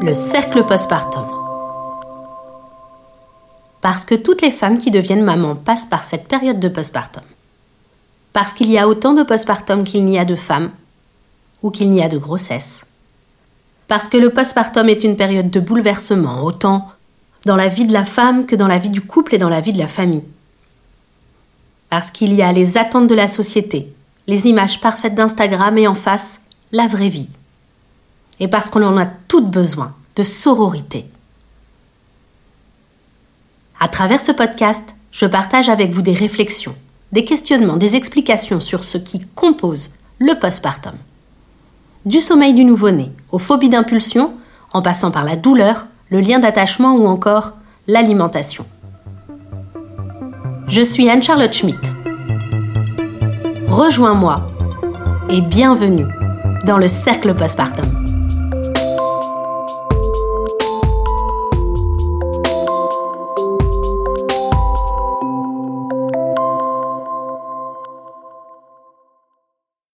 Le cercle postpartum. Parce que toutes les femmes qui deviennent mamans passent par cette période de postpartum. Parce qu'il y a autant de postpartum qu'il n'y a de femmes ou qu'il n'y a de grossesse. Parce que le postpartum est une période de bouleversement, autant dans la vie de la femme que dans la vie du couple et dans la vie de la famille. Parce qu'il y a les attentes de la société, les images parfaites d'Instagram et en face, la vraie vie. Et parce qu'on en a toutes besoin de sororité. À travers ce podcast, je partage avec vous des réflexions, des questionnements, des explications sur ce qui compose le postpartum. Du sommeil du nouveau-né aux phobies d'impulsion, en passant par la douleur, le lien d'attachement ou encore l'alimentation. Je suis Anne-Charlotte Schmitt. Rejoins-moi et bienvenue dans le cercle postpartum.